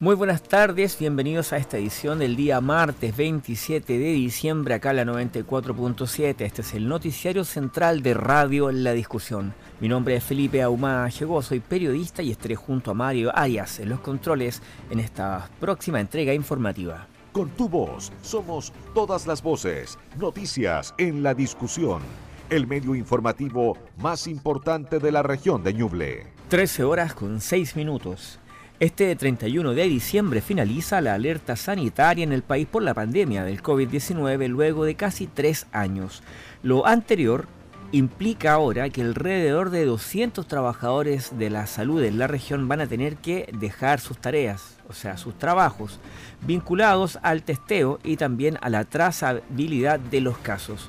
Muy buenas tardes, bienvenidos a esta edición del día martes 27 de diciembre, acá la 94.7. Este es el noticiario central de Radio La Discusión. Mi nombre es Felipe Ahumada Llegó, soy periodista y estaré junto a Mario Arias en los controles en esta próxima entrega informativa. Con tu voz, somos todas las voces, noticias en La Discusión, el medio informativo más importante de la región de Ñuble. 13 horas con 6 minutos. Este 31 de diciembre finaliza la alerta sanitaria en el país por la pandemia del COVID-19 luego de casi tres años. Lo anterior implica ahora que alrededor de 200 trabajadores de la salud en la región van a tener que dejar sus tareas, o sea, sus trabajos, vinculados al testeo y también a la trazabilidad de los casos.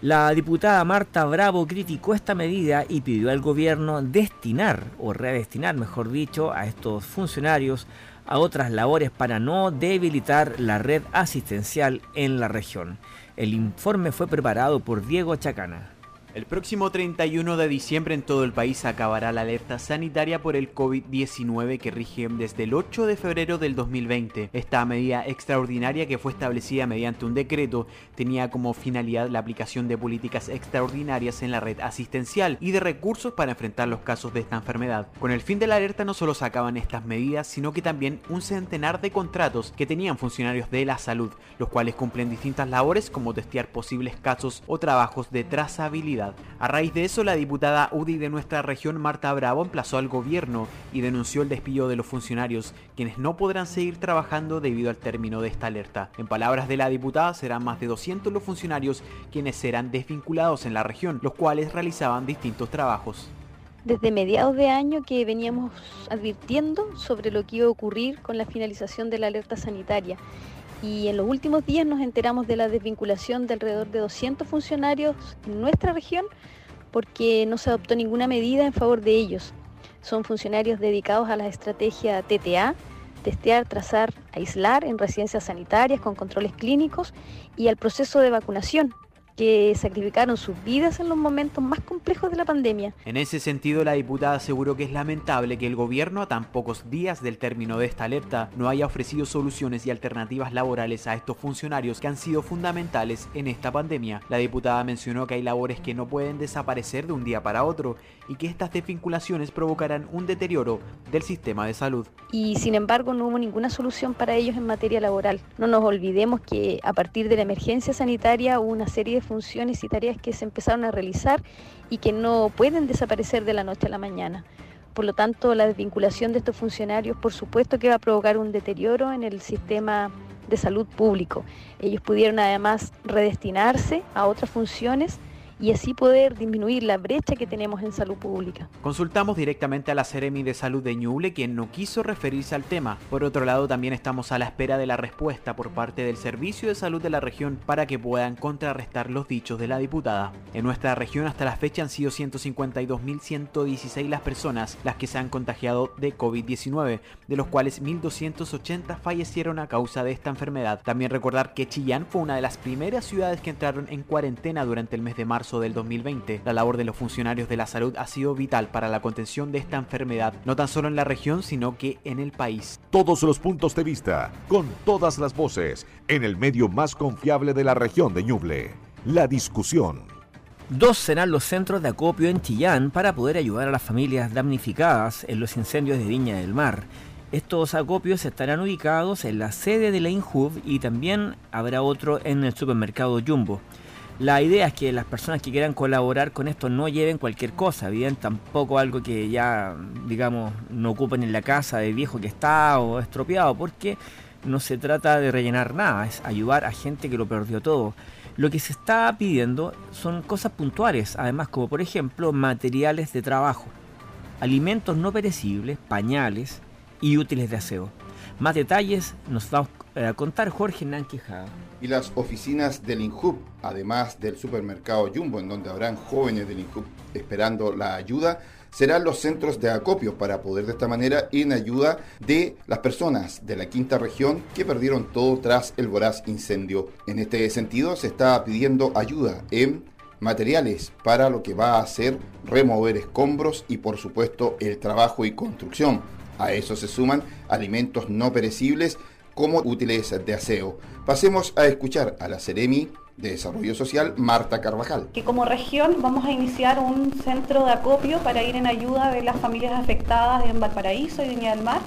La diputada Marta Bravo criticó esta medida y pidió al gobierno destinar, o redestinar mejor dicho, a estos funcionarios a otras labores para no debilitar la red asistencial en la región. El informe fue preparado por Diego Chacana. El próximo 31 de diciembre en todo el país acabará la alerta sanitaria por el COVID-19 que rige desde el 8 de febrero del 2020. Esta medida extraordinaria que fue establecida mediante un decreto tenía como finalidad la aplicación de políticas extraordinarias en la red asistencial y de recursos para enfrentar los casos de esta enfermedad. Con el fin de la alerta no solo sacaban estas medidas, sino que también un centenar de contratos que tenían funcionarios de la salud, los cuales cumplen distintas labores como testear posibles casos o trabajos de trazabilidad a raíz de eso, la diputada UDI de nuestra región, Marta Bravo, emplazó al gobierno y denunció el despido de los funcionarios, quienes no podrán seguir trabajando debido al término de esta alerta. En palabras de la diputada, serán más de 200 los funcionarios quienes serán desvinculados en la región, los cuales realizaban distintos trabajos. Desde mediados de año que veníamos advirtiendo sobre lo que iba a ocurrir con la finalización de la alerta sanitaria y en los últimos días nos enteramos de la desvinculación de alrededor de 200 funcionarios en nuestra región porque no se adoptó ninguna medida en favor de ellos. Son funcionarios dedicados a la estrategia TTA, testear, trazar, aislar en residencias sanitarias con controles clínicos y al proceso de vacunación, que sacrificaron sus vidas en los momentos más complejos de la pandemia. En ese sentido, la diputada aseguró que es lamentable que el gobierno, a tan pocos días del término de esta alerta, no haya ofrecido soluciones y alternativas laborales a estos funcionarios que han sido fundamentales en esta pandemia. La diputada mencionó que hay labores que no pueden desaparecer de un día para otro y que estas desvinculaciones provocarán un deterioro del sistema de salud. Y sin embargo, no hubo ninguna solución para ellos en materia laboral. No nos olvidemos que a partir de la emergencia sanitaria hubo una serie de funciones y tareas que se empezaron a realizar y que no pueden desaparecer de la noche a la mañana. Por lo tanto, la desvinculación de estos funcionarios, por supuesto que va a provocar un deterioro en el sistema de salud público. Ellos pudieron además redestinarse a otras funciones y así poder disminuir la brecha que tenemos en salud pública. Consultamos directamente a la Seremi de Salud de Ñuble, quien no quiso referirse al tema. Por otro lado, también estamos a la espera de la respuesta por parte del Servicio de Salud de la región para que puedan contrarrestar los dichos de la diputada. En nuestra región hasta la fecha han sido 152.116 las personas las que se han contagiado de COVID-19, de los cuales 1.280 fallecieron a causa de esta enfermedad. También recordar que Chillán fue una de las primeras ciudades que entraron en cuarentena durante el mes de marzo del 2020. La labor de los funcionarios de la salud ha sido vital para la contención de esta enfermedad, no tan solo en la región, sino que en el país. Todos los puntos de vista, con todas las voces, en el medio más confiable de la región de Ñuble. La discusión. Dos serán los centros de acopio en Chillán para poder ayudar a las familias damnificadas en los incendios de Viña del Mar. Estos acopios estarán ubicados en la sede de la INJUV y también habrá otro en el supermercado Jumbo. La idea es que las personas que quieran colaborar con esto no lleven cualquier cosa, bien, tampoco algo que ya, digamos, no ocupen en la casa de viejo que está o estropeado, porque no se trata de rellenar nada, es ayudar a gente que lo perdió todo. Lo que se está pidiendo son cosas puntuales, además como por ejemplo materiales de trabajo, alimentos no perecibles, pañales y útiles de aseo. Más detalles nos va a contar Jorge Nanquijada y las oficinas del INJUB, además del supermercado Jumbo, en donde habrán jóvenes del INJUB esperando la ayuda, serán los centros de acopio para poder de esta manera ir en ayuda de las personas de la quinta región que perdieron todo tras el voraz incendio. En este sentido se está pidiendo ayuda en materiales para lo que va a ser remover escombros y por supuesto el trabajo y construcción. A eso se suman alimentos no perecibles como útiles de aseo. Pasemos a escuchar a la Ceremi de Desarrollo Social, Marta Carvajal. Que como región vamos a iniciar un centro de acopio para ir en ayuda de las familias afectadas en Valparaíso y Viña del Mar.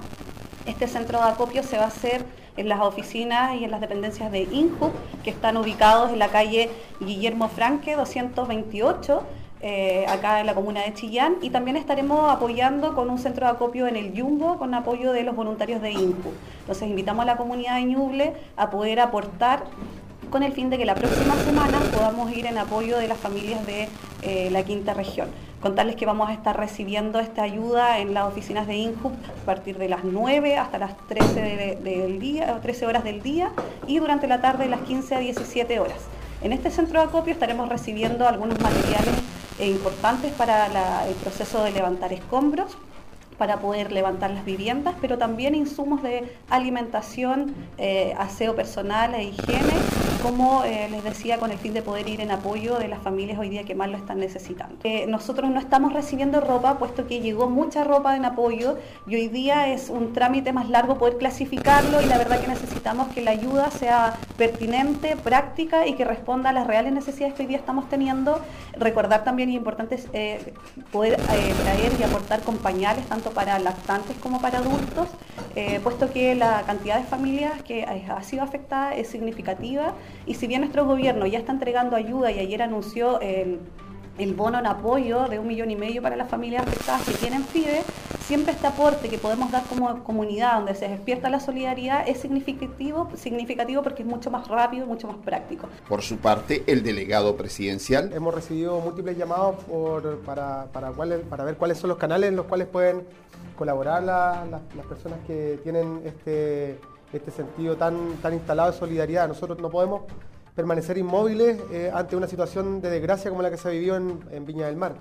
Este centro de acopio se va a hacer en las oficinas y en las dependencias de INJU, que están ubicados en la calle Guillermo Franque 228, eh, acá en la comuna de Chillán, y también estaremos apoyando con un centro de acopio en el Yumbo con apoyo de los voluntarios de INJU. Entonces invitamos a la comunidad de Ñuble a poder aportar con el fin de que la próxima semana podamos ir en apoyo de las familias de eh, la quinta región. Contarles que vamos a estar recibiendo esta ayuda en las oficinas de INJUP a partir de las 9 hasta las 13, del día, 13 horas del día y durante la tarde de las 15 a 17 horas. En este centro de acopio estaremos recibiendo algunos materiales importantes para el proceso de levantar escombros, para poder levantar las viviendas, pero también insumos de alimentación, eh, aseo personal e higiene, como eh, les decía, con el fin de poder ir en apoyo de las familias hoy día que más lo están necesitando. Eh, nosotros no estamos recibiendo ropa, puesto que llegó mucha ropa en apoyo y hoy día es un trámite más largo poder clasificarlo y la verdad que necesitamos que la ayuda sea pertinente, práctica y que responda a las reales necesidades que hoy día estamos teniendo. Recordar también y importante es poder traer y aportar con pañales, tanto para lactantes como para adultos, eh, puesto que la cantidad de familias que ha sido afectada es significativa y si bien nuestro gobierno ya está entregando ayuda y ayer anunció el el bono en apoyo de un millón y medio para las familias afectadas que tienen FIDE, siempre este aporte que podemos dar como comunidad, donde se despierta la solidaridad, es significativo, significativo porque es mucho más rápido y mucho más práctico. Por su parte, el delegado presidencial. Hemos recibido múltiples llamados para, para, para ver cuáles son los canales en los cuales pueden colaborar las personas que tienen este, este sentido tan, tan instalado de solidaridad. Nosotros no podemos permanecer inmóviles eh, ante una situación de desgracia como la que se vivió en, en, Viña del Mar.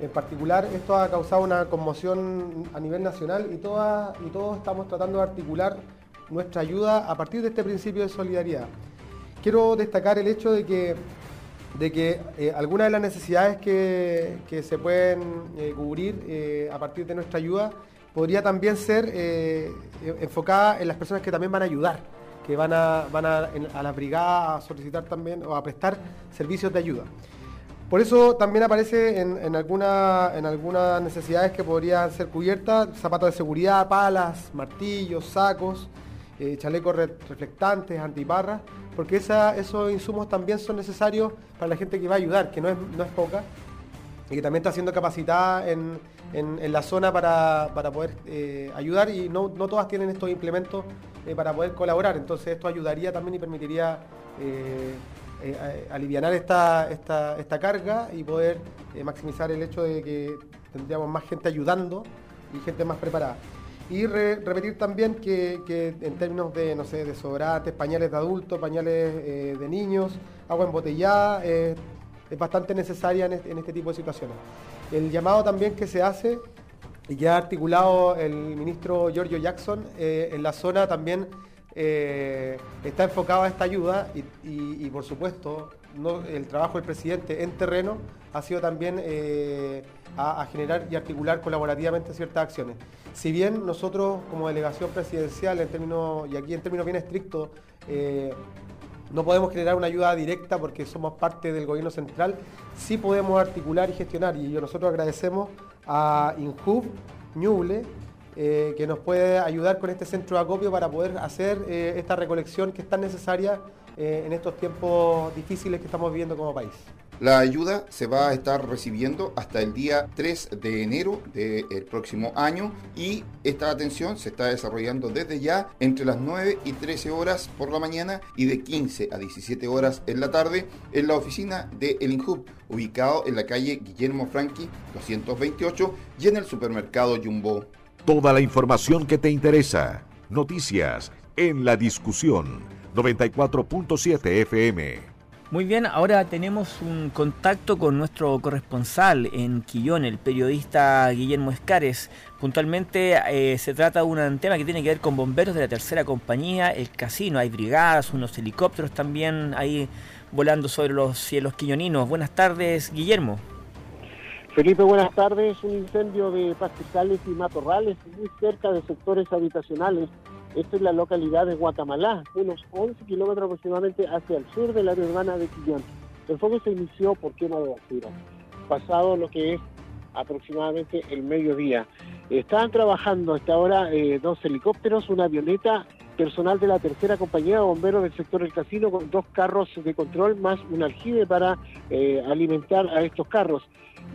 En particular, esto ha causado una conmoción a nivel nacional y, y todos estamos tratando de articular nuestra ayuda a partir de este principio de solidaridad. Quiero destacar el hecho de que, de que eh, algunas de las necesidades que, que se pueden eh, cubrir a partir de nuestra ayuda podría también ser enfocada en las personas que también van a ayudar que van a, van a, a la brigada a solicitar también o a prestar servicios de ayuda. Por eso también aparece en, en, en algunas necesidades que podrían ser cubiertas, zapatos de seguridad, palas, martillos, sacos, eh, chalecos reflectantes, antiparras, porque esos insumos también son necesarios para la gente que va a ayudar, que no es, no es poca, y que también está siendo capacitada en, en, la zona para, para poder eh, ayudar y no, no todas tienen estos implementos eh, para poder colaborar. Entonces esto ayudaría también y permitiría eh, eh, aliviar esta, esta, esta, carga y poder maximizar el hecho de que tendríamos más gente ayudando y gente más preparada. Y repetir también que, en términos de, no sé, de sobrantes, pañales de adultos, pañales de niños, agua embotellada, es bastante necesaria en este, tipo de situaciones. El llamado también que se hace y que ha articulado el ministro Giorgio Jackson eh, en la zona también eh, está enfocado a esta ayuda y, por supuesto el trabajo del presidente en terreno ha sido también eh, a, generar y articular colaborativamente ciertas acciones. Si bien nosotros como delegación presidencial en términos, y aquí en términos bien estrictos, no podemos generar una ayuda directa porque somos parte del gobierno central, sí podemos articular y gestionar y nosotros agradecemos a Inhub Ñuble, eh, que nos puede ayudar con este centro de acopio para poder hacer eh, esta recolección que es tan necesaria eh, en estos tiempos difíciles que estamos viviendo como país. La ayuda se va a estar recibiendo hasta el día 3 de enero del próximo año y esta atención se está desarrollando desde ya entre las 9 y 13 horas por la mañana y de 15 a 17 horas en la tarde en la oficina de El Inhub, ubicado en la calle Guillermo Franqui 228 y en el supermercado Jumbo. Toda la información que te interesa. Noticias en la discusión 94.7 FM. Muy bien, ahora tenemos un contacto con nuestro corresponsal en Quillón, el periodista Guillermo Escares. Puntualmente eh, se trata de un tema que tiene que ver con bomberos de la tercera compañía, el casino. Hay brigadas, unos helicópteros también ahí volando sobre los cielos quilloninos. Buenas tardes, Guillermo. Felipe, buenas tardes. Un incendio de pastizales y matorrales muy cerca de sectores habitacionales esta es la localidad de Guacamalá, unos 11 kilómetros aproximadamente hacia el sur del área urbana de Quillón. El fuego se inició por quema de basura, pasado lo que es aproximadamente el mediodía. Estaban trabajando hasta ahora eh, dos helicópteros, una avioneta, personal de la tercera compañía de bomberos del sector del casino con dos carros de control más un aljibe para eh, alimentar a estos carros.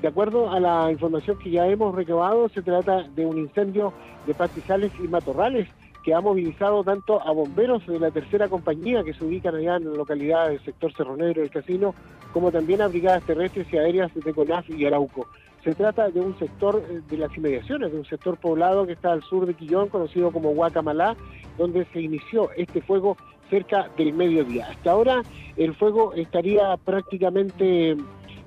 De acuerdo a la información que ya hemos recabado, se trata de un incendio de pastizales y matorrales que ha movilizado tanto a bomberos de la tercera compañía que se ubican allá en la localidad del sector Cerro Negro del Casino, como también a brigadas terrestres y aéreas de CONAF y Arauco. Se trata de un sector eh, de las inmediaciones, de un sector poblado que está al sur de Quillón, conocido como Guacamalá, donde se inició este fuego cerca del mediodía. Hasta ahora el fuego estaría prácticamente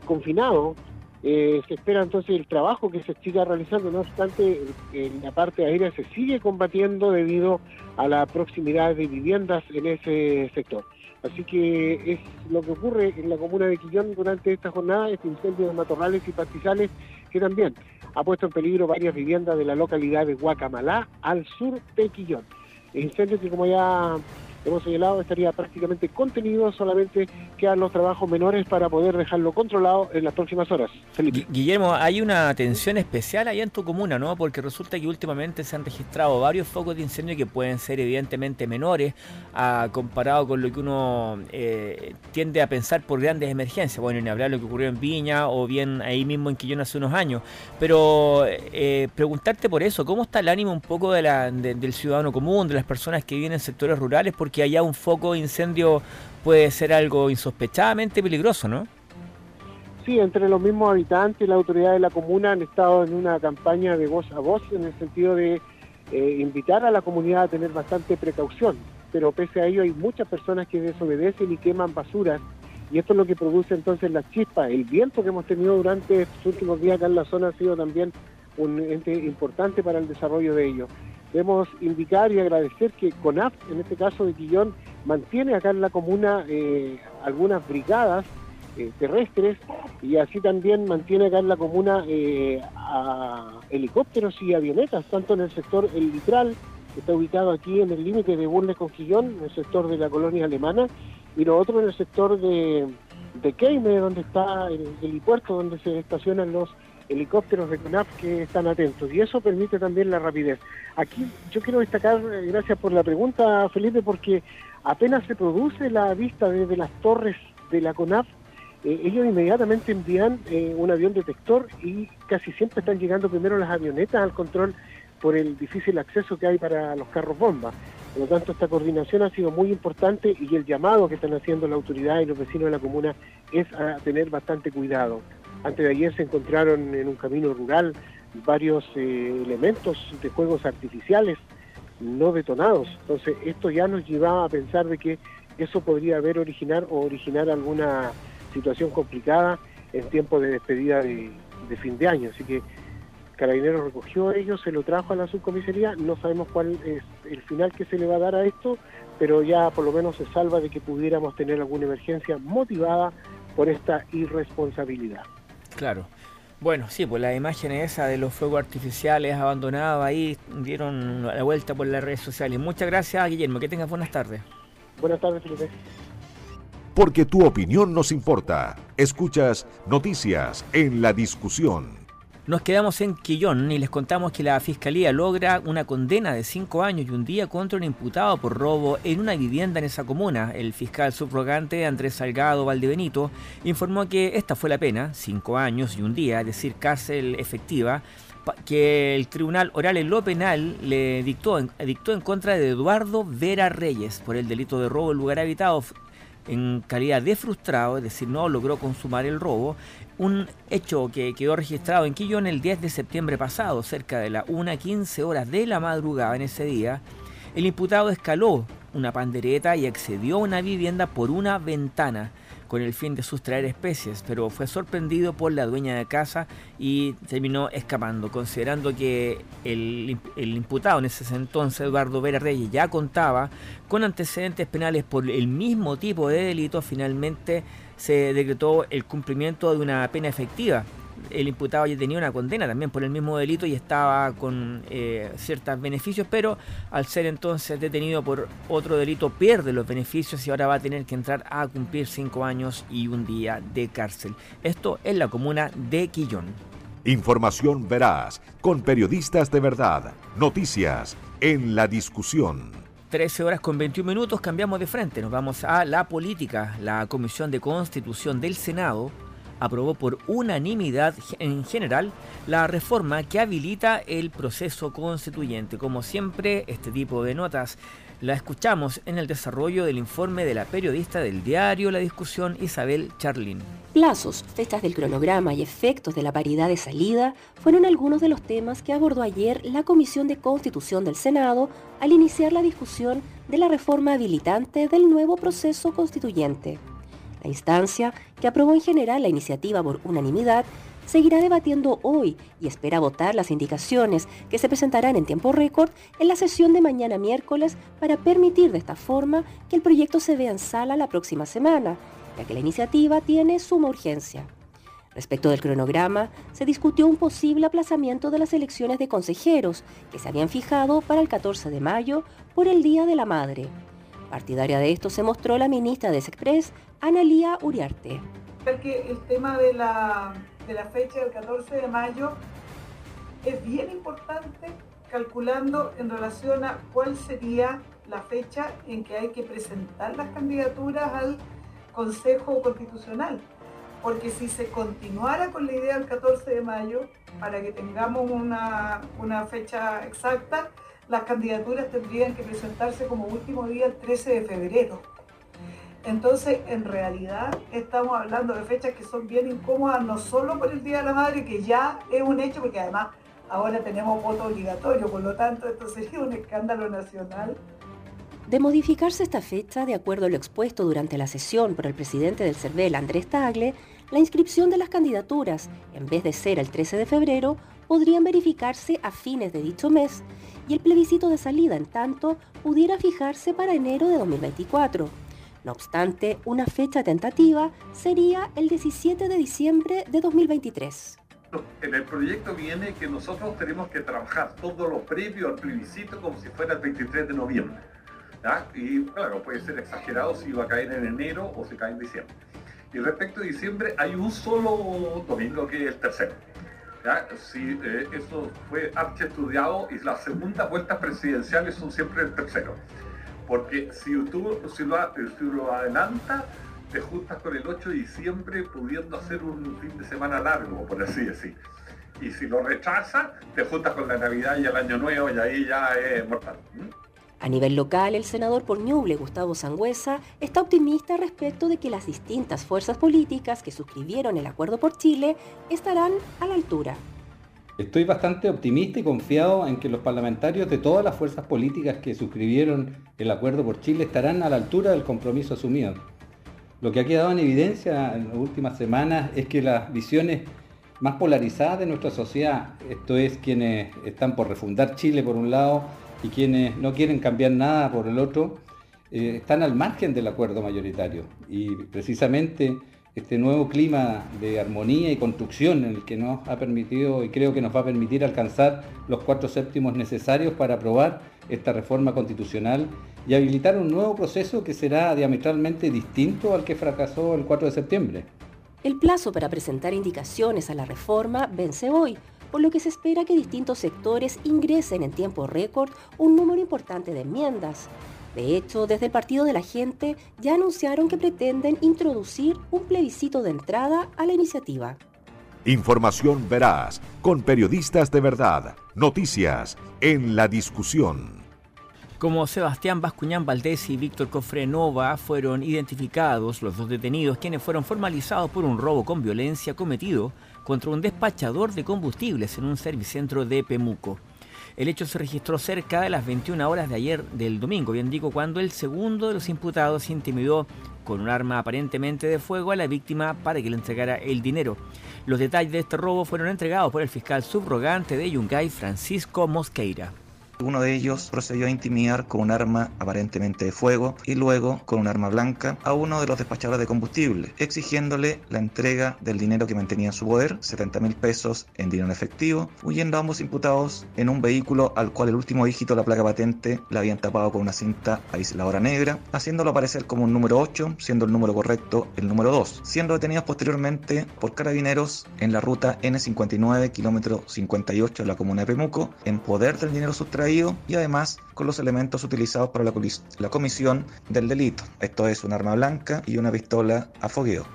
confinado eh, se espera entonces el trabajo que se siga realizando, no obstante, en la parte aérea se sigue combatiendo debido a la proximidad de viviendas en ese sector. Así que es lo que ocurre en la comuna de Quillón durante esta jornada, este incendio de matorrales y pastizales que también ha puesto en peligro varias viviendas de la localidad de Guacamalá, al sur de Quillón. Incendio que como ya hemos señalado, estaría prácticamente contenido, solamente quedan los trabajos menores para poder dejarlo controlado en las próximas horas. Guillermo, hay una atención especial allá en tu comuna, ¿no? Porque resulta que últimamente se han registrado varios focos de incendio que pueden ser evidentemente menores a, comparado con lo que uno eh, tiende a pensar por grandes emergencias. Bueno, ni hablar de lo que ocurrió en Viña o bien ahí mismo en Quillón hace unos años. Pero eh, preguntarte por eso, ¿cómo está el ánimo un poco de la, del ciudadano común, de las personas que viven en sectores rurales? Porque que haya un foco de incendio puede ser algo insospechadamente peligroso, ¿no? Sí, entre los mismos habitantes y la autoridad de la comuna han estado en una campaña de voz a voz en el sentido de eh, invitar a la comunidad a tener bastante precaución. Pero pese a ello hay muchas personas que desobedecen y queman basuras y esto es lo que produce entonces las chispas. El viento que hemos tenido durante estos últimos días acá en la zona ha sido también un ente importante para el desarrollo de ello. Debemos indicar y agradecer que CONAF, en este caso de Quillón, mantiene acá en la comuna eh, algunas brigadas eh, terrestres y así también mantiene acá en la comuna eh, a helicópteros y avionetas, tanto en el sector El Litral, que está ubicado aquí en el límite de Burles con Quillón, en el sector de la colonia alemana, y lo otro en el sector de, de Keime, donde está el helipuerto, donde se estacionan los helicópteros de CONAF que están atentos y eso permite también la rapidez. Aquí yo quiero destacar, eh, gracias por la pregunta Felipe, porque apenas se produce la vista desde las torres de la CONAF, eh, ellos inmediatamente envían eh, un avión detector y casi siempre están llegando primero las avionetas al control por el difícil acceso que hay para los carros bomba. Por lo tanto, esta coordinación ha sido muy importante y el llamado que están haciendo la autoridad y los vecinos de la comuna es a tener bastante cuidado. Antes de ayer se encontraron en un camino rural varios eh, elementos de juegos artificiales no detonados. Entonces esto ya nos llevaba a pensar de que eso podría haber originar o originar alguna situación complicada en tiempo de despedida de, fin de año. Así que Carabineros recogió ello, se lo trajo a la subcomisaría, no sabemos cuál es el final que se le va a dar a esto, pero ya por lo menos se salva de que pudiéramos tener alguna emergencia motivada por esta irresponsabilidad. Claro. Bueno, sí, pues la imagen esa de los fuegos artificiales abandonados ahí dieron la vuelta por las redes sociales. Muchas gracias, Guillermo. Que tengas buenas tardes. Buenas tardes, Felipe. Porque tu opinión nos importa. Escuchas noticias en la discusión. Nos quedamos en Quillón y les contamos que la Fiscalía logra una condena de cinco años y un día contra un imputado por robo en una vivienda en esa comuna. El fiscal subrogante Andrés Salgado Valdebenito informó que esta fue la pena, cinco años y un día, es decir, cárcel efectiva, que el Tribunal Oral en lo Penal le dictó, dictó en contra de Eduardo Vera Reyes por el delito de robo en lugar habitado en calidad de frustrado, es decir, no logró consumar el robo, un hecho que quedó registrado en Quillón el 10 de septiembre pasado, cerca de las 1.15 horas de la madrugada en ese día, el imputado escaló una pandereta y accedió a una vivienda por una ventana. con el fin de sustraer especies, pero fue sorprendido por la dueña de casa y terminó escapando, considerando que el, imputado en ese entonces, Eduardo Vera Reyes, ya contaba con antecedentes penales por el mismo tipo de delito, finalmente se decretó el cumplimiento de una pena efectiva el imputado ya tenía una condena también por el mismo delito y estaba con eh, ciertos beneficios, pero al ser entonces detenido por otro delito pierde los beneficios y ahora va a tener que entrar a cumplir cinco años y un día de cárcel. Esto es la comuna de Quillón. Información veraz, con periodistas de verdad, noticias en la discusión. 13 horas con 21 minutos, cambiamos de frente, nos vamos a la política. La Comisión de Constitución del Senado aprobó por unanimidad en general la reforma que habilita el proceso constituyente. Como siempre, este tipo de notas la escuchamos en el desarrollo del informe de la periodista del diario La Discusión, Isabel Charlin. Plazos, fechas del cronograma y efectos de la paridad de salida fueron algunos de los temas que abordó ayer la Comisión de Constitución del Senado al iniciar la discusión de la reforma habilitante del nuevo proceso constituyente. La instancia, que aprobó en general la iniciativa por unanimidad, seguirá debatiendo hoy y espera votar las indicaciones que se presentarán en tiempo récord en la sesión de mañana miércoles para permitir de esta forma que el proyecto se vea en sala la próxima semana, ya que la iniciativa tiene suma urgencia. Respecto del cronograma, se discutió un posible aplazamiento de las elecciones de consejeros que se habían fijado para el 14 de mayo por el Día de la Madre. Partidaria de esto se mostró la ministra de Express, Analía Uriarte. Que el tema de la, de la fecha del 14 de mayo es bien importante calculando en relación a cuál sería la fecha en que hay que presentar las candidaturas al Consejo Constitucional. Porque si se continuara con la idea del 14 de mayo, para que tengamos una, una fecha exacta, las candidaturas tendrían que presentarse como último día el 13 de febrero. Entonces, en realidad, estamos hablando de fechas que son bien incómodas, no solo por el Día de la Madre, que ya es un hecho, porque además ahora tenemos voto obligatorio, por lo tanto, esto sería un escándalo nacional. De modificarse esta fecha, de acuerdo a lo expuesto durante la sesión por el presidente del CERVEL, Andrés Tagle, la inscripción de las candidaturas, en vez de ser el 13 de febrero, podrían verificarse a fines de dicho mes y el plebiscito de salida, en tanto, pudiera fijarse para enero de 2024. No obstante, una fecha tentativa sería el 17 de diciembre de 2023. En el proyecto viene que nosotros tenemos que trabajar todo lo previo al plebiscito como si fuera el 23 de noviembre. Y claro, puede ser exagerado si va a caer en enero o si cae en diciembre. Y respecto a diciembre, hay un solo domingo que es el tercero. Si eh, eso fue archi estudiado y las segundas vueltas presidenciales son siempre el tercero. Porque si tú si lo, si lo adelantas, te juntas con el 8 de diciembre pudiendo hacer un fin de semana largo, por así decir. Y si lo rechazas, te juntas con la Navidad y el Año Nuevo y ahí ya es mortal. A nivel local, el senador por Ñuble, Gustavo Sangüesa, está optimista respecto de que las distintas fuerzas políticas que suscribieron el acuerdo por Chile estarán a la altura. Estoy bastante optimista y confiado en que los parlamentarios de todas las fuerzas políticas que suscribieron el acuerdo por Chile estarán a la altura del compromiso asumido. Lo que ha quedado en evidencia en las últimas semanas es que las visiones más polarizadas de nuestra sociedad, esto es quienes están por refundar Chile por un lado y quienes no quieren cambiar nada por el otro, eh, están al margen del acuerdo mayoritario. Y precisamente este nuevo clima de armonía y construcción en el que nos ha permitido y creo que nos va a permitir alcanzar los cuatro séptimos necesarios para aprobar esta reforma constitucional y habilitar un nuevo proceso que será diametralmente distinto al que fracasó el 4 de septiembre. El plazo para presentar indicaciones a la reforma vence hoy, por lo que se espera que distintos sectores ingresen en tiempo récord un número importante de enmiendas. De hecho, desde el Partido de la Gente ya anunciaron que pretenden introducir un plebiscito de entrada a la iniciativa. Información veraz, con periodistas de verdad, noticias en la discusión. Como Sebastián Bascuñán Valdés y Víctor Cofrenova fueron identificados los dos detenidos, quienes fueron formalizados por un robo con violencia cometido contra un despachador de combustibles en un servicentro de Pemuco. El hecho se registró cerca de las 21 horas de ayer del domingo, bien digo, cuando el segundo de los imputados intimidó con un arma aparentemente de fuego a la víctima para que le entregara el dinero. Los detalles de este robo fueron entregados por el fiscal subrogante de Yungay, Francisco Mosqueira. Uno de ellos procedió a intimidar con un arma aparentemente de fuego y luego con un arma blanca a uno de los despachadores de combustible, exigiéndole la entrega del dinero que mantenía en su poder, 70 mil pesos en dinero efectivo, huyendo ambos imputados en un vehículo al cual el último dígito de la placa patente la habían tapado con una cinta aisladora negra, haciéndolo aparecer como un número 8, siendo el número correcto el número 2, siendo detenidos posteriormente por carabineros en la ruta N59, kilómetro 58 de la comuna de Pemuco, en poder del dinero sustraído y además con los elementos utilizados para la, comisión del delito. Esto es un arma blanca y una pistola a fogueo.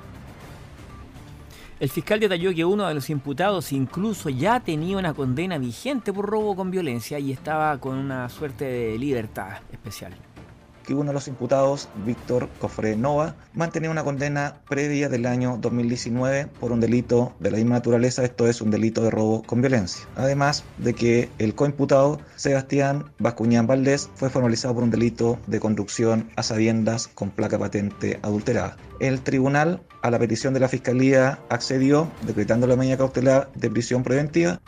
El fiscal detalló que uno de los imputados incluso ya tenía una condena vigente por robo con violencia y estaba con una suerte de libertad especial que uno de los imputados, Víctor Cofre Nova, mantenía una condena previa del año 2019 por un delito de la misma naturaleza, esto es un delito de robo con violencia. Además de que el coimputado, Sebastián Bascuñán Valdés, fue formalizado por un delito de conducción a sabiendas con placa patente adulterada. El tribunal, a la petición de la Fiscalía, accedió decretando la medida cautelar de prisión preventiva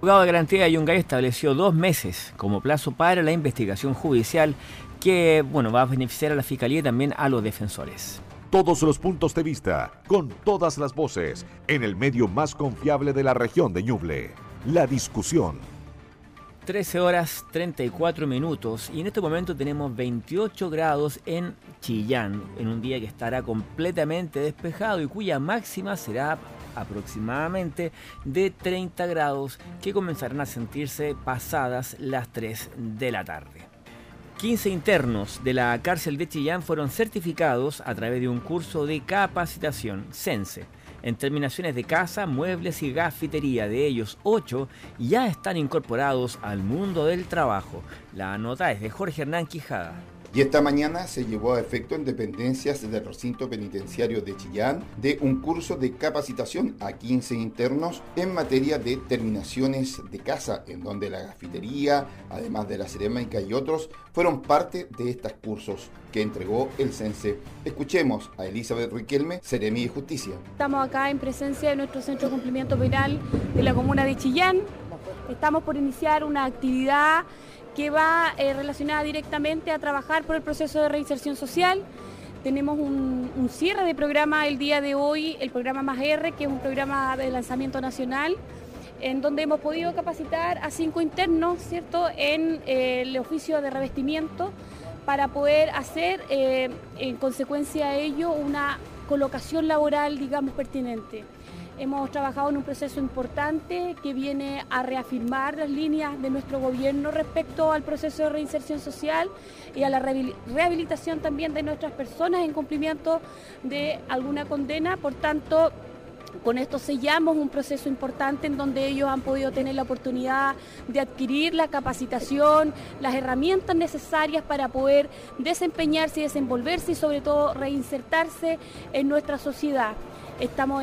el juzgado de garantía de Yungay estableció dos meses como plazo para la investigación judicial que bueno, va a beneficiar a la Fiscalía y también a los defensores. Todos los puntos de vista, con todas las voces, en el medio más confiable de la región de Ñuble. La discusión. 13 horas 34 minutos y en este momento tenemos 28 grados en Chillán, en un día que estará completamente despejado y cuya máxima será aproximadamente de 30 grados que comenzarán a sentirse pasadas las 3 de la tarde. 15 internos de la cárcel de Chillán fueron certificados a través de un curso de capacitación CENSE en terminaciones de casa, muebles y gafitería. De ellos, 8 ya están incorporados al mundo del trabajo. La nota es de Jorge Hernán Quijada. Y esta mañana se llevó a efecto en dependencias del recinto penitenciario de Chillán de un curso de capacitación a 15 internos en materia de terminaciones de casa, en donde la gafitería, además de la cerámica y otros, fueron parte de estos cursos que entregó el CENSE. Escuchemos a Elizabeth Riquelme, Seremi de Justicia. Estamos acá en presencia de nuestro centro de cumplimiento penal de la comuna de Chillán. Estamos por iniciar una actividad que va eh, relacionada directamente a trabajar por el proceso de reinserción social. Tenemos un, cierre de programa el día de hoy, el programa Más R, que es un programa de lanzamiento nacional, en donde hemos podido capacitar a cinco internos, ¿cierto?, en eh, el oficio de revestimiento para poder hacer, eh, en consecuencia a ello, una colocación laboral, digamos, pertinente. Hemos trabajado en un proceso importante que viene a reafirmar las líneas de nuestro gobierno respecto al proceso de reinserción social y a la rehabilitación también de nuestras personas en cumplimiento de alguna condena. Por tanto, con esto sellamos un proceso importante en donde ellos han podido tener la oportunidad de adquirir la capacitación, las herramientas necesarias para poder desempeñarse y desenvolverse y sobre todo reinsertarse en nuestra sociedad estamos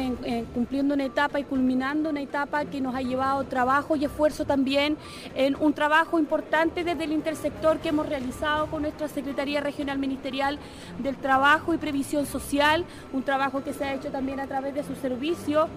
cumpliendo una etapa y culminando una etapa que nos ha llevado trabajo y esfuerzo también en un trabajo importante desde el intersector que hemos realizado con nuestra Secretaría Regional Ministerial del Trabajo y Previsión Social, un trabajo que se ha hecho también a través de su servicio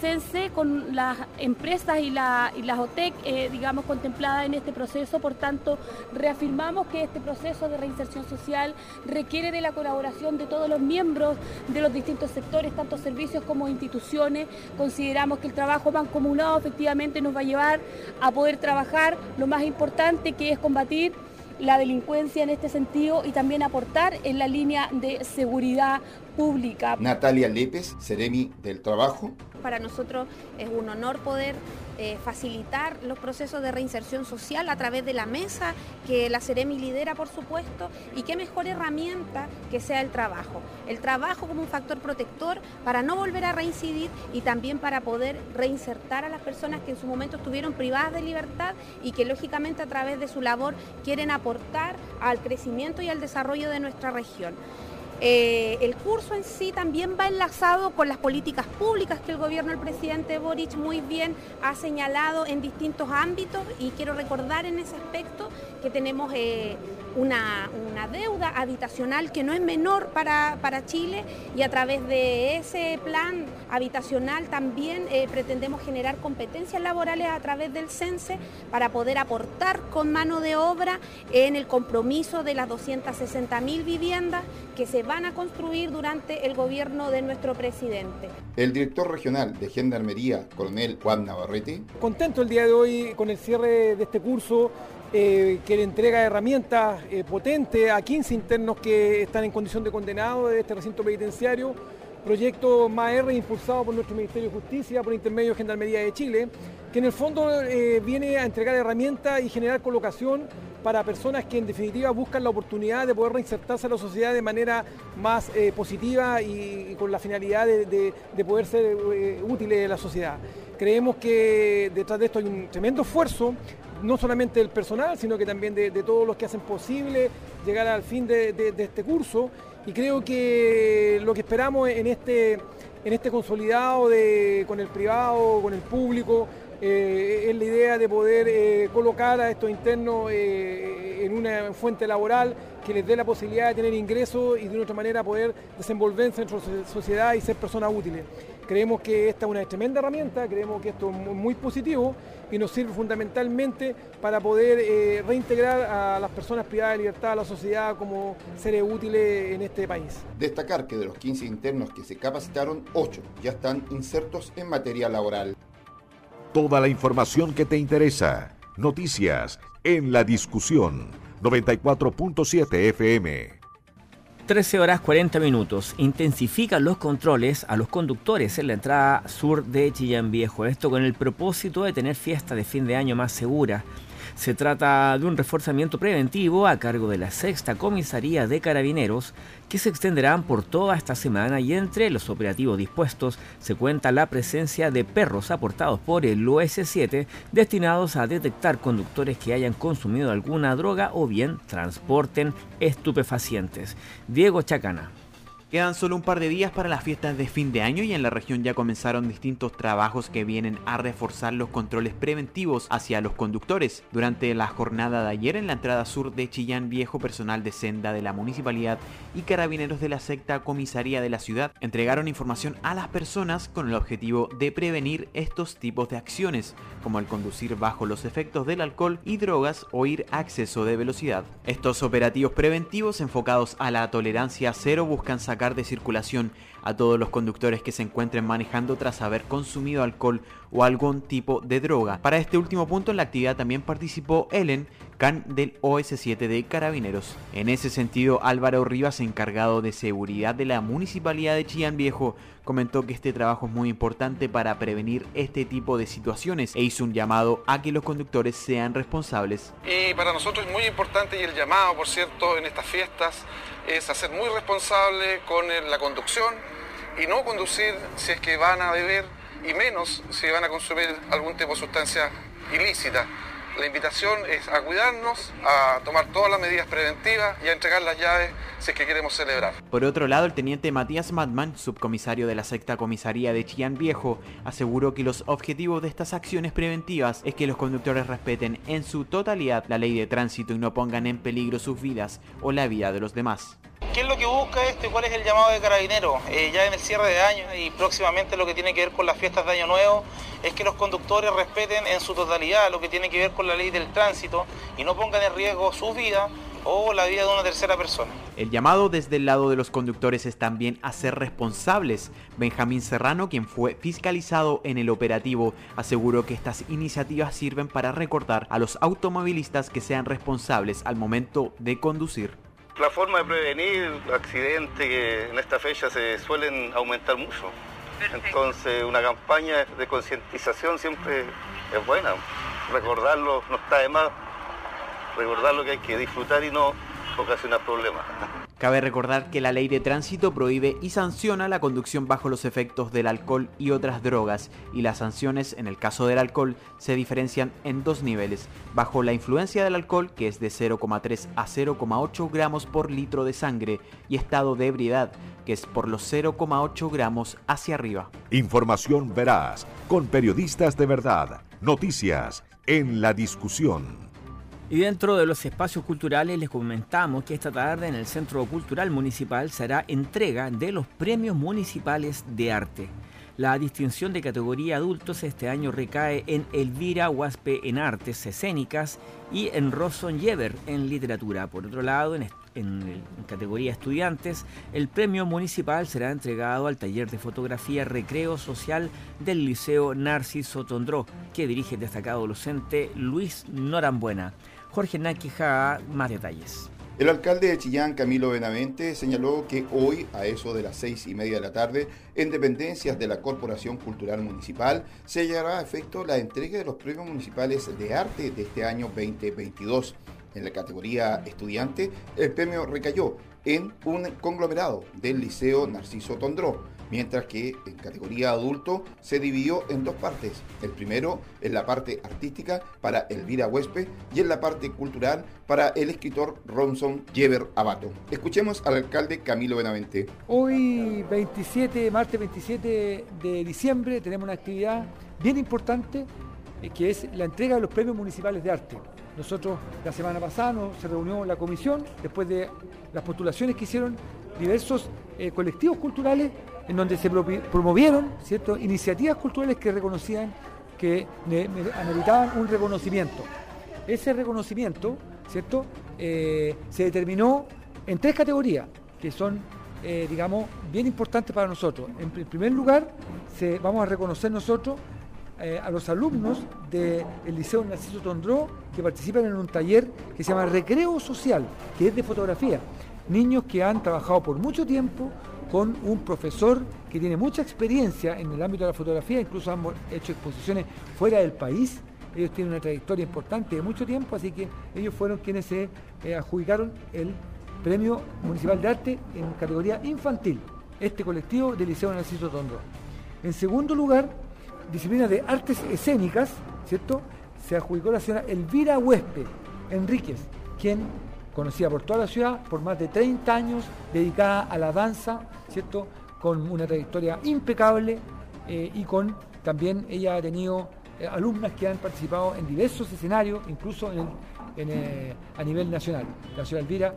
CENSE con las empresas y, la, y las OTEC, eh, digamos, contempladas en este proceso. Por tanto, reafirmamos que este proceso de reinserción social requiere de la colaboración de todos los miembros de los distintos sectores, tanto servicios como instituciones. Consideramos que el trabajo mancomunado efectivamente nos va a llevar a poder trabajar lo más importante que es combatir la delincuencia en este sentido y también aportar en la línea de seguridad pública. Natalia Lépez, Seremi del Trabajo. Para nosotros es un honor poder eh, facilitar los procesos de reinserción social a través de la mesa que la Ceremi lidera, por supuesto, y qué mejor herramienta que sea el trabajo. El trabajo como un factor protector para no volver a reincidir y también para poder reinsertar a las personas que en su momento estuvieron privadas de libertad y que lógicamente a través de su labor quieren aportar al crecimiento y al desarrollo de nuestra región. Eh, el curso en sí también va enlazado con las políticas públicas que el gobierno del presidente Boric muy bien ha señalado en distintos ámbitos y quiero recordar en ese aspecto que tenemos eh, una, deuda habitacional que no es menor para, Chile y a través de ese plan habitacional también eh, pretendemos generar competencias laborales a través del CENSE para poder aportar con mano de obra en el compromiso de las 260 mil viviendas que se van a construir durante el gobierno de nuestro presidente. El director regional de Gendarmería, coronel Juan Navarrete. Contento el día de hoy con el cierre de este curso eh, que le entrega herramientas eh, potentes a 15 internos que están en condición de condenado de este recinto penitenciario. Proyecto MAR impulsado por nuestro Ministerio de Justicia por intermedio de Gendarmería de Chile, que en el fondo eh, viene a entregar herramientas y generar colocación para personas que en definitiva buscan la oportunidad de poder reinsertarse a la sociedad de manera más positiva y, con la finalidad de, de poder ser útiles a la sociedad. Creemos que detrás de esto hay un tremendo esfuerzo no solamente del personal, sino que también de, todos los que hacen posible llegar al fin de, este curso. Y creo que lo que esperamos en este, en este consolidado con el privado, con el público, eh, es la idea de poder eh, colocar a estos internos eh, en una fuente laboral que les dé la posibilidad de tener ingresos y de otra manera poder desenvolverse en nuestra sociedad y ser personas útiles. Creemos que esta es una tremenda herramienta, creemos que esto es muy positivo y nos sirve fundamentalmente para poder reintegrar a las personas privadas de libertad a la sociedad como seres útiles en este país. Destacar que de los 15 internos que se capacitaron, 8 ya están insertos en materia laboral. Toda la información que te interesa. Noticias en la discusión 94.7 FM. 13 horas 40 minutos. Intensifican los controles a los conductores en la entrada sur de Chillán Viejo. Esto con el propósito de tener fiesta de fin de año más segura. Se trata de un reforzamiento preventivo a cargo de la sexta comisaría de carabineros que se extenderán por toda esta semana y entre los operativos dispuestos se cuenta la presencia de perros aportados por el OS7 destinados a detectar conductores que hayan consumido alguna droga o bien transporten estupefacientes. Diego Chacana. Quedan solo un par de días para las fiestas de fin de año y en la región ya comenzaron distintos trabajos que vienen a reforzar los controles preventivos hacia los conductores. Durante la jornada de ayer en la entrada sur de Chillán Viejo, personal de senda de la municipalidad y carabineros de la secta comisaría de la ciudad entregaron información a las personas con el objetivo de prevenir estos tipos de acciones, como el conducir bajo los efectos del alcohol y drogas o ir a exceso de velocidad. Estos operativos preventivos enfocados a la tolerancia cero buscan sacar de circulación a todos los conductores que se encuentren manejando tras haber consumido alcohol o algún tipo de droga. Para este último punto en la actividad también participó Ellen, CAN del OS7 de Carabineros. En ese sentido, Álvaro Rivas, encargado de seguridad de la Municipalidad de Chillán Viejo, comentó que este trabajo es muy importante para prevenir este tipo de situaciones e hizo un llamado a que los conductores sean responsables. Y para nosotros es muy importante y el llamado, por cierto, en estas fiestas es hacer muy responsable con la conducción y no conducir si es que van a beber y menos si van a consumir algún tipo de sustancia ilícita. La invitación es a cuidarnos, a tomar todas las medidas preventivas y a entregar las llaves si es que queremos celebrar. Por otro lado, el teniente Matías Madman, subcomisario de la sexta comisaría de Chillán Viejo, aseguró que los objetivos de estas acciones preventivas es que los conductores respeten en su totalidad la ley de tránsito y no pongan en peligro sus vidas o la vida de los demás. ¿Qué es lo que busca esto y cuál es el llamado de carabineros? Eh, ya en el cierre de año y próximamente lo que tiene que ver con las fiestas de Año Nuevo es que los conductores respeten en su totalidad lo que tiene que ver con la ley del tránsito y no pongan en riesgo su vida o la vida de una tercera persona. El llamado desde el lado de los conductores es también a ser responsables. Benjamín Serrano, quien fue fiscalizado en el operativo, aseguró que estas iniciativas sirven para recordar a los automovilistas que sean responsables al momento de conducir. La forma de prevenir accidentes que en esta fecha se suelen aumentar mucho. Entonces una campaña de concientización siempre es buena. Recordarlo no está de más, recordar lo que hay que disfrutar y no ocasionar problemas. Cabe recordar que la ley de tránsito prohíbe y sanciona la conducción bajo los efectos del alcohol y otras drogas, y las sanciones en el caso del alcohol se diferencian en dos niveles, bajo la influencia del alcohol, que es de 0,3 a 0,8 gramos por litro de sangre, y estado de ebriedad, que es por los 0,8 gramos hacia arriba. Información veraz, con periodistas de verdad, noticias en la discusión. Y dentro de los espacios culturales les comentamos que esta tarde en el Centro Cultural Municipal se entrega de los premios municipales de arte. La distinción de categoría adultos este año recae en Elvira Huaspe en artes escénicas y en Rosson Yever en literatura. Por otro lado, en, en, categoría estudiantes, el premio municipal será entregado al taller de fotografía Recreo Social del Liceo Narciso Tondró, que dirige el destacado docente Luis Norambuena. Jorge Naquija, más detalles. El alcalde de Chillán, Camilo Benavente, señaló que hoy, a eso de las seis y media de la tarde, en dependencias de la Corporación Cultural Municipal, se llevará a efecto la entrega de los premios municipales de arte de este año 2022. En la categoría estudiante, el premio recayó en un conglomerado del Liceo Narciso Tondró mientras que en categoría adulto se dividió en dos partes. El primero en la parte artística para Elvira Huespe y en la parte cultural para el escritor Ronson Jever Abato. Escuchemos al alcalde Camilo Benavente. Hoy 27, martes 27 de diciembre, tenemos una actividad bien importante eh, que es la entrega de los premios municipales de arte. Nosotros la semana pasada nos, se reunió la comisión después de las postulaciones que hicieron diversos eh, colectivos culturales en donde se promovieron ¿cierto? iniciativas culturales que reconocían que ameritaban un reconocimiento. Ese reconocimiento ¿cierto? Eh, se determinó en tres categorías que son, eh, digamos, bien importantes para nosotros. En primer lugar, se, vamos a reconocer nosotros eh, a los alumnos del Liceo Narciso Tondró que participan en un taller que se llama Recreo Social, que es de fotografía. Niños que han trabajado por mucho tiempo con un profesor que tiene mucha experiencia en el ámbito de la fotografía, incluso han hecho exposiciones fuera del país. Ellos tienen una trayectoria importante de mucho tiempo, así que ellos fueron quienes se eh, adjudicaron el Premio Municipal de Arte en categoría infantil, este colectivo del Liceo Narciso Tondo. En segundo lugar, disciplina de artes escénicas, ¿cierto? Se adjudicó la señora Elvira Huespe Enríquez, quien conocida por toda la ciudad, por más de 30 años, dedicada a la danza, ¿cierto? Con una trayectoria impecable eh, y con también ella ha tenido eh, alumnas que han participado en diversos escenarios, incluso eh, a nivel nacional. La ciudad Elvira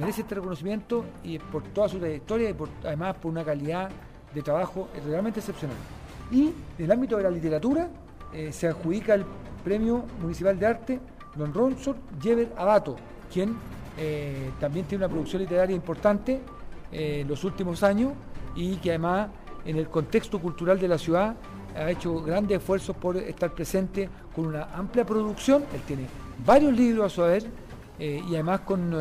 merece este reconocimiento y por toda su trayectoria y además por una calidad de trabajo realmente excepcional. Y en el ámbito de la literatura se adjudica el Premio Municipal de Arte Don Ronson Jever Abato, quien eh, también tiene una producción literaria importante eh, en los últimos años y que además en el contexto cultural de la ciudad ha hecho grandes esfuerzos por estar presente con una amplia producción. Él tiene varios libros a su haber eh, y además con,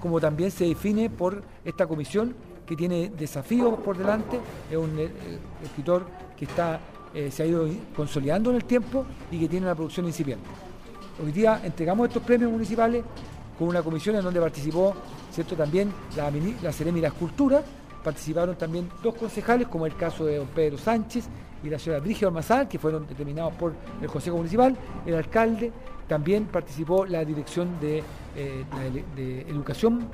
como también se define por esta comisión que tiene desafíos por delante, es un escritor que está, se ha ido consolidando en el tiempo y que tiene una producción incipiente. Hoy día entregamos estos premios municipales con una comisión en donde participó ¿cierto? también la, la Ceremi de Escultura, participaron también dos concejales, como el caso de don Pedro Sánchez y la señora Brigio Almazán, que fueron determinados por el Consejo Municipal, el alcalde, también participó la Dirección de, eh, de Educación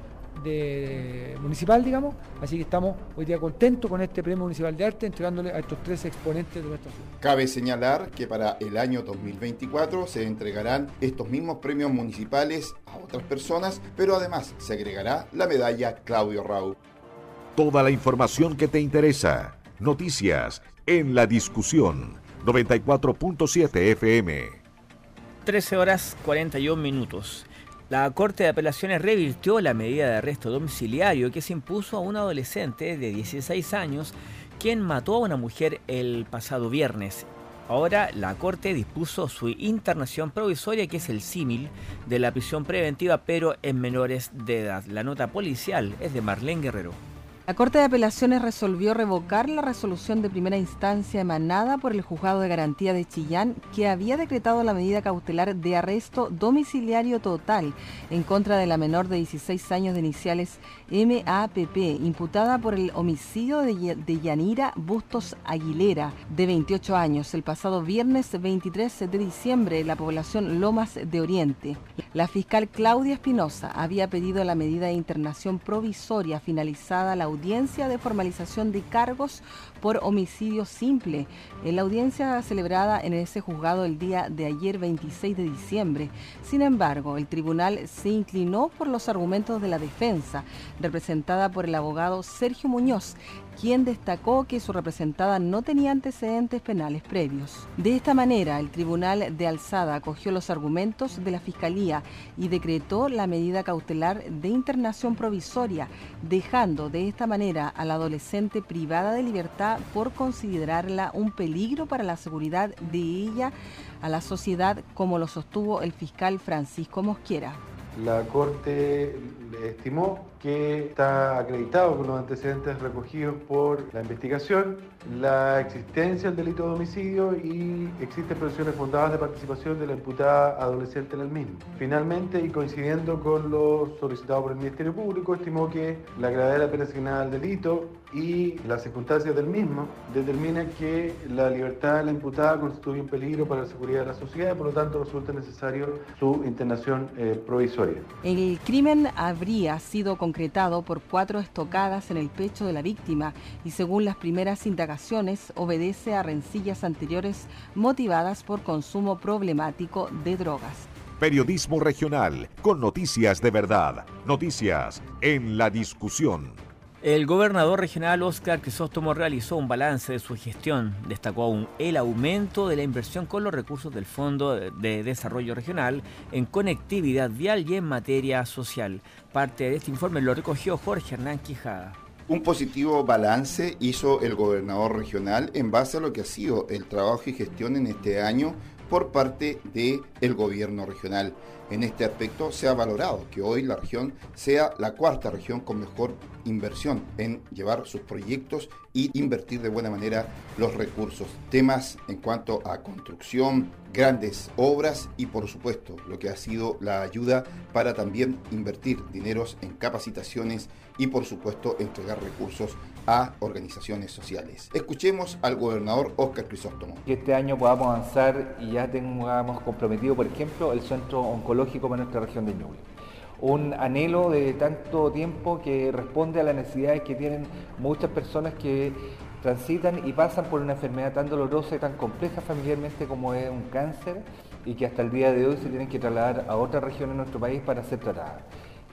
de municipal, digamos. Así que estamos hoy día contentos con este premio municipal de arte, entregándole a estos tres exponentes de nuestra ciudad. Cabe señalar que para el año 2024 se entregarán estos mismos premios municipales a otras personas, pero además se agregará la medalla Claudio Rau. Toda la información que te interesa. Noticias en la discusión. 94.7 FM. 13 horas 41 minutos. La Corte de Apelaciones revirtió la medida de arresto domiciliario que se impuso a un adolescente de 16 años quien mató a una mujer el pasado viernes. Ahora la Corte dispuso su internación provisoria, que es el símil de la prisión preventiva, pero en menores de edad. La nota policial es de Marlene Guerrero. La Corte de Apelaciones resolvió revocar la resolución de primera instancia emanada por el Juzgado de Garantía de Chillán que había decretado la medida cautelar de arresto domiciliario total en contra de la menor de 16 años de iniciales MAPP, imputada por el homicidio de Yanira Bustos Aguilera, de 28 años, el pasado viernes 23 de diciembre en la población Lomas de Oriente. La fiscal Claudia Espinosa había pedido la medida de internación provisoria finalizada la audiencia de formalización de cargos por homicidio simple en la audiencia celebrada en ese juzgado el día de ayer 26 de diciembre. Sin embargo, el tribunal se inclinó por los argumentos de la defensa, representada por el abogado Sergio Muñoz, quien destacó que su representada no tenía antecedentes penales previos. De esta manera, el Tribunal de Alzada acogió los argumentos de la Fiscalía y decretó la medida cautelar de internación provisoria, dejando de esta manera a la adolescente privada de libertad por considerarla un peligro para la seguridad de ella, a la sociedad, como lo sostuvo el fiscal Francisco Mosquera. La Corte estimó que está acreditado con los antecedentes recogidos por la investigación la existencia del delito de homicidio y existen presiones fundadas de participación de la imputada adolescente en el mismo. Finalmente, y coincidiendo con lo solicitado por el Ministerio Público, estimó que la gravedad de la pena asignada al delito y las circunstancias del mismo determinan que la libertad de la imputada constituye un peligro para la seguridad de la sociedad y por lo tanto resulta necesario su internación eh, provisoria. El crimen habría sido concretado por cuatro estocadas en el pecho de la víctima y según las primeras indagaciones obedece a rencillas anteriores motivadas por consumo problemático de drogas. Periodismo regional con noticias de verdad, noticias en la discusión. El gobernador regional Oscar Crisóstomo realizó un balance de su gestión. Destacó aún el aumento de la inversión con los recursos del Fondo de Desarrollo Regional en conectividad vial y en materia social. Parte de este informe lo recogió Jorge Hernán Quijada. Un positivo balance hizo el gobernador regional en base a lo que ha sido el trabajo y gestión en este año por parte del gobierno regional. En este aspecto se ha valorado que hoy la región sea la cuarta región con mejor inversión en llevar sus proyectos y invertir de buena manera los recursos. Temas en cuanto a construcción, grandes obras y por supuesto lo que ha sido la ayuda para también invertir dineros en capacitaciones y por supuesto entregar recursos a organizaciones sociales. Escuchemos al gobernador Oscar Crisóstomo. Que este año podamos avanzar y ya tengamos comprometido, por ejemplo, el centro oncológico para nuestra región de Ñuble. Un anhelo de tanto tiempo que responde a las necesidades que tienen muchas personas que transitan y pasan por una enfermedad tan dolorosa y tan compleja familiarmente como es un cáncer y que hasta el día de hoy se tienen que trasladar a otra región en nuestro país para ser tratadas.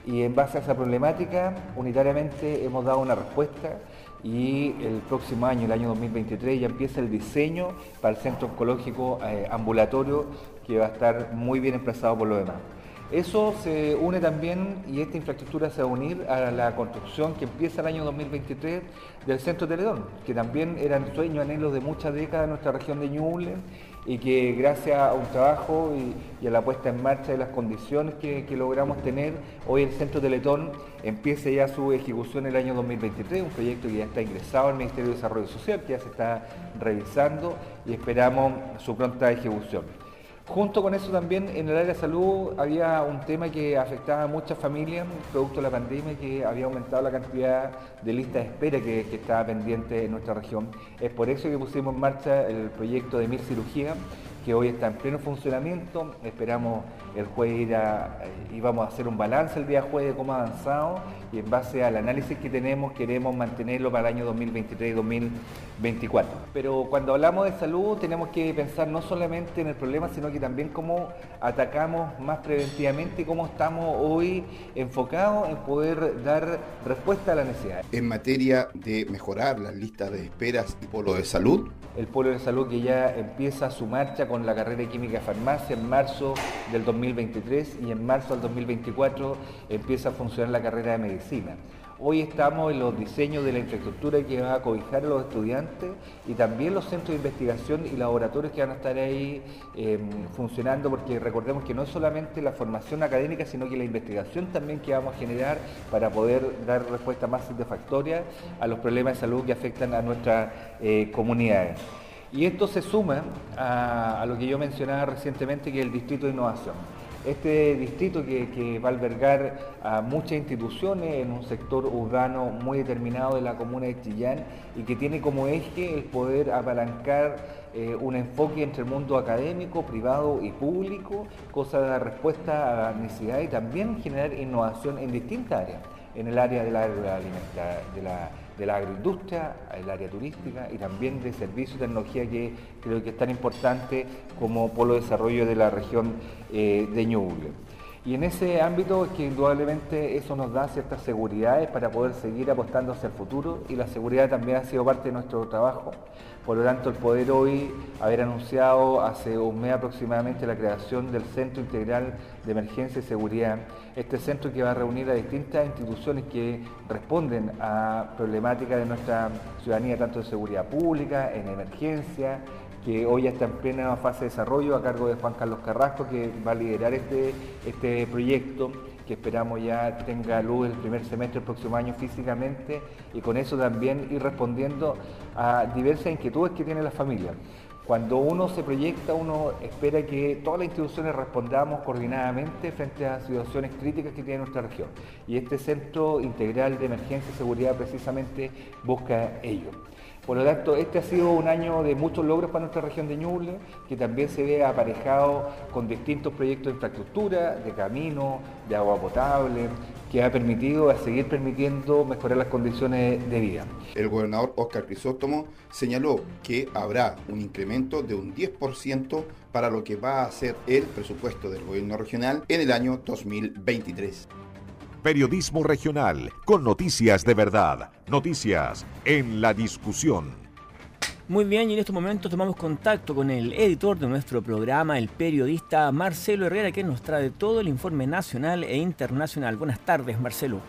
Y en base a esa problemática, unitariamente hemos dado una respuesta y el próximo año, el año 2023, ya empieza el diseño para el centro oncológico eh, ambulatorio que va a estar muy bien emplazado por lo demás. Eso se une también y esta infraestructura se va a unir a la construcción que empieza el año 2023 del Centro Teledón, que también era el sueño, anhelo de muchas décadas en nuestra región de Ñuble y que gracias a un trabajo y, a la puesta en marcha de las condiciones que, logramos tener, hoy el Centro Teletón empieza ya su ejecución el año 2023, un proyecto que ya está ingresado al Ministerio de Desarrollo Social, que ya se está revisando y esperamos su pronta ejecución. Junto con eso también en el área de salud había un tema que afectaba a muchas familias, producto de la pandemia, que había aumentado la cantidad de listas de espera que, estaba pendiente en nuestra región. Es por eso que pusimos en marcha el proyecto de Mir Cirugía, que hoy está en pleno funcionamiento. Esperamos el jueves y vamos a hacer un balance el día jueves de cómo ha avanzado y en base al análisis que tenemos queremos mantenerlo para el año 2023 y 2024. Pero cuando hablamos de salud tenemos que pensar no solamente en el problema, sino que también cómo atacamos más preventivamente y cómo estamos hoy enfocados en poder dar respuesta a la necesidad. En materia de mejorar las listas de esperas y polo de salud. El polo de salud que ya empieza su marcha con la carrera de química de farmacia en marzo del 2023 y en marzo del 2024 empieza a funcionar la carrera de medicina. Hoy estamos en los diseños de la infraestructura que va a cobijar a los estudiantes y también los centros de investigación y laboratorios que van a estar ahí em, funcionando, porque recordemos que no es solamente la formación académica, sino que la investigación también que vamos a generar para poder dar respuesta más satisfactoria a los problemas de salud que afectan a nuestras eh, comunidades. Y esto se suma a, a lo que yo mencionaba recientemente, que es el Distrito de Innovación este distrito que, va a albergar a muchas instituciones en un sector urbano muy determinado de la comuna de Chillán y que tiene como eje el poder apalancar eh, un enfoque entre el mundo académico, privado y público, cosa de dar respuesta a la necesidad y también generar innovación en distintas áreas, en el área de la, de de la agroindustria, el área turística y también de servicios y tecnología que creo que es tan importante como polo de desarrollo de la región eh, de Ñuble. Y en ese ámbito es que indudablemente eso nos da ciertas seguridades para poder seguir apostando hacia el futuro y la seguridad también ha sido parte de nuestro trabajo. Por lo tanto, el poder hoy haber anunciado hace un mes aproximadamente la creación del Centro Integral de Emergencia y Seguridad, este centro que va a reunir a distintas instituciones que responden a problemáticas de nuestra ciudadanía, tanto de seguridad pública, en emergencia, que hoy ya está en plena fase de desarrollo a cargo de Juan Carlos Carrasco, que va a liderar este, este proyecto que esperamos ya tenga luz el primer semestre del próximo año físicamente y con eso también ir respondiendo a diversas inquietudes que tiene la familia. Cuando uno se proyecta, uno espera que todas las instituciones respondamos coordinadamente frente a situaciones críticas que tiene nuestra región. Y este Centro Integral de Emergencia y Seguridad precisamente busca ello. Por lo tanto, este ha sido un año de muchos logros para nuestra región de Ñuble, que también se ve aparejado con distintos proyectos de infraestructura, de camino, de agua potable, que ha permitido, a seguir permitiendo mejorar las condiciones de vida. El gobernador Oscar Crisóstomo señaló que habrá un incremento de un 10% para lo que va a ser el presupuesto del gobierno regional en el año 2023. Periodismo regional, con noticias de verdad, noticias en la discusión. Muy bien, y en este momento tomamos contacto con el editor de nuestro programa, el periodista Marcelo Herrera, que nos trae todo el informe nacional e internacional. Buenas tardes, Marcelo.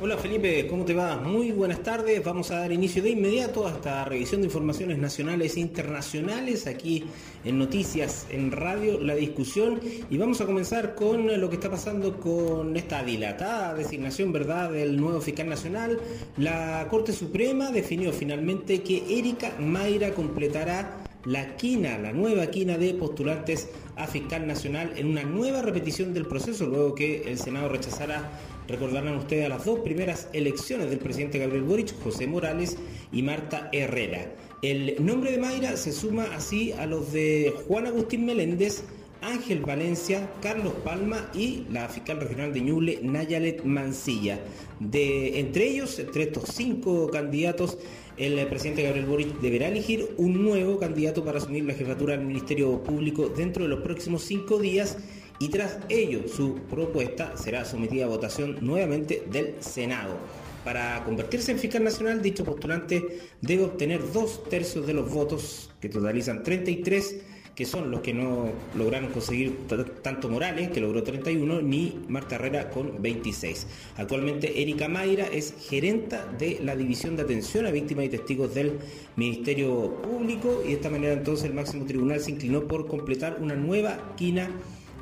Hola Felipe, ¿cómo te va? Muy buenas tardes. Vamos a dar inicio de inmediato a esta revisión de informaciones nacionales e internacionales aquí en Noticias en Radio, la discusión. Y vamos a comenzar con lo que está pasando con esta dilatada designación, ¿verdad?, del nuevo fiscal nacional. La Corte Suprema definió finalmente que Erika Mayra completará la quina, la nueva quina de postulantes a fiscal nacional en una nueva repetición del proceso, luego que el Senado rechazara Recordarán ustedes a las dos primeras elecciones del presidente Gabriel Boric, José Morales y Marta Herrera. El nombre de Mayra se suma así a los de Juan Agustín Meléndez, Ángel Valencia, Carlos Palma y la fiscal regional de Ñuble, Nayalet Mancilla. De, entre ellos, entre estos cinco candidatos, el presidente Gabriel Boric deberá elegir un nuevo candidato para asumir la jefatura del Ministerio Público dentro de los próximos cinco días y tras ello su propuesta será sometida a votación nuevamente del Senado. Para convertirse en fiscal nacional, dicho postulante debe obtener dos tercios de los votos, que totalizan 33, que son los que no lograron conseguir tanto Morales, que logró 31, ni Marta Herrera con 26. Actualmente Erika Mayra es gerenta de la División de Atención a Víctimas y Testigos del Ministerio Público y de esta manera entonces el máximo tribunal se inclinó por completar una nueva quina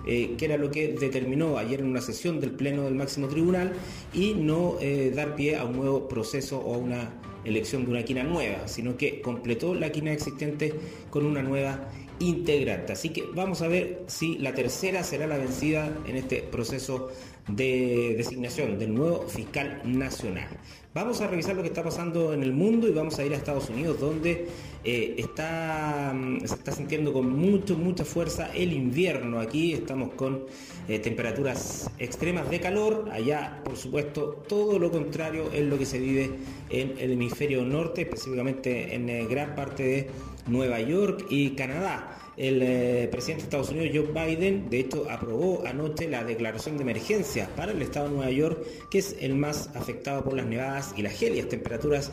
eh, que era lo que determinó ayer en una sesión del Pleno del Máximo Tribunal, y no eh, dar pie a un nuevo proceso o a una elección de una quina nueva, sino que completó la quina existente con una nueva integrante. Así que vamos a ver si la tercera será la vencida en este proceso de designación del nuevo fiscal nacional. Vamos a revisar lo que está pasando en el mundo y vamos a ir a Estados Unidos, donde eh, está, mm, se está sintiendo con mucho, mucha fuerza el invierno. Aquí estamos con eh, temperaturas extremas de calor. Allá, por supuesto, todo lo contrario es lo que se vive en el hemisferio norte, específicamente en eh, gran parte de Nueva York y Canadá. El eh, presidente de Estados Unidos, Joe Biden, de hecho aprobó anoche la declaración de emergencia para el estado de Nueva York, que es el más afectado por las nevadas y las gélidas temperaturas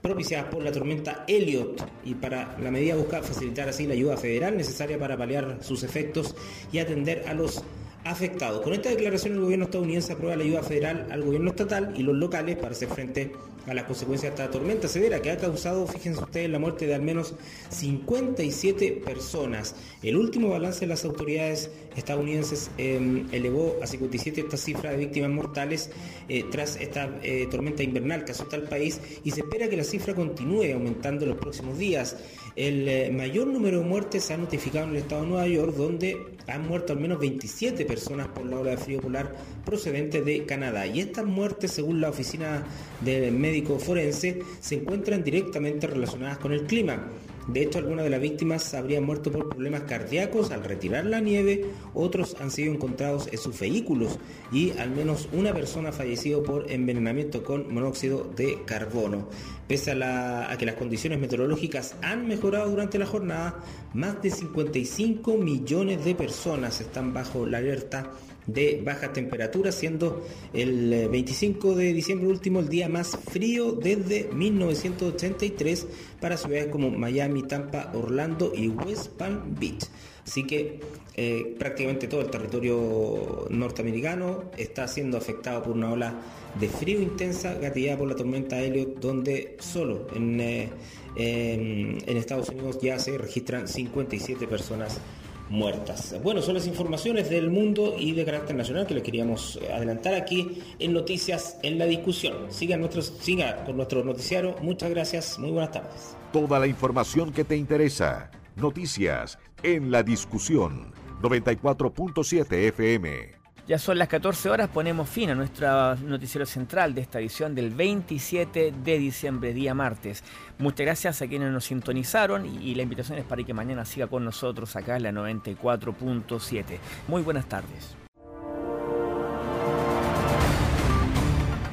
propiciadas por la tormenta Elliot y para la medida busca facilitar así la ayuda federal necesaria para paliar sus efectos y atender a los afectados. Con esta declaración el gobierno estadounidense aprueba la ayuda federal al gobierno estatal y los locales para hacer frente a las consecuencias de esta tormenta severa que ha causado, fíjense ustedes, la muerte de al menos 57 personas. El último balance de las autoridades estadounidenses em, elevó a 57 esta cifra de víctimas mortales eh, tras esta eh, tormenta invernal que azota al país y se espera que la cifra continúe aumentando en los próximos días. El eh, mayor número de muertes se ha notificado en el estado de Nueva York, donde han muerto al menos 27 personas por la ola de frío polar procedente de Canadá. Y estas muertes, según la oficina del médico forense, se encuentran directamente relacionadas con el clima. De hecho, algunas de las víctimas habrían muerto por problemas cardíacos al retirar la nieve, otros han sido encontrados en sus vehículos y al menos una persona ha fallecido por envenenamiento con monóxido de carbono. Pese a, a, que las condiciones meteorológicas han mejorado durante la jornada, más de 55 millones de personas están bajo la alerta de baja temperatura, siendo el 25 eh, de diciembre último el día más frío desde 1983 para ciudades como Miami, Tampa, Orlando y West Palm Beach. Así que eh, prácticamente todo el territorio norteamericano está siendo afectado por una ola de frío intensa gatillada por la tormenta Elliot, donde solo en, eh, en Estados Unidos ya se registran 57 personas muertas. Bueno, son las informaciones del mundo y de carácter nacional que les queríamos eh, adelantar aquí en Noticias en la Discusión. Sigan, nuestros, siga con nuestro noticiario. Muchas gracias. Muy buenas tardes. Toda la información que te interesa. Noticias en la Discusión. 94.7 FM. Ya son las 14 horas, ponemos fin a nuestro noticiero central de esta edición del 27 de diciembre, día martes. Muchas gracias a quienes nos sintonizaron y la invitación es para que mañana siga con nosotros acá en la 94.7. Muy buenas tardes.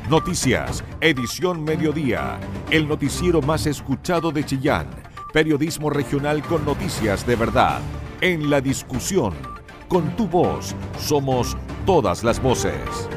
Noticias, edición mediodía, el noticiero más escuchado de Chillán, periodismo regional con noticias de verdad, en la discusión, con tu voz, somos todas las voces.